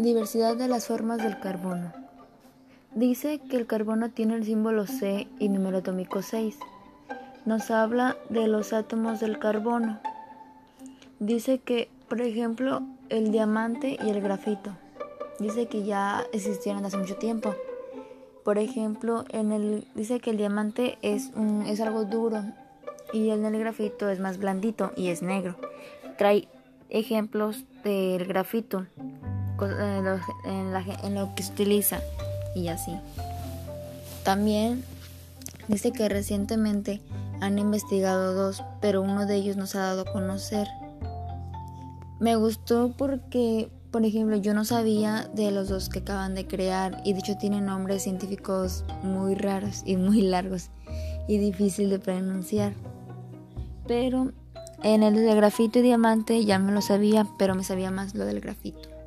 Diversidad de las formas del carbono. Dice que el carbono tiene el símbolo C y número atómico 6. Nos habla de los átomos del carbono. Dice que, por ejemplo, el diamante y el grafito. Dice que ya existieron hace mucho tiempo. Por ejemplo, dice que el diamante es, es algo duro y el grafito es más blandito y es negro. Trae ejemplos del grafito en lo que se utiliza y así. También dice que recientemente han investigado dos, pero uno de ellos nos ha dado a conocer. Me gustó porque, por ejemplo, yo no sabía de los dos que acaban de crear y de hecho tienen nombres científicos muy raros y muy largos y difícil de pronunciar. Pero en el de grafito y diamante ya me lo sabía, pero me sabía más lo del grafito.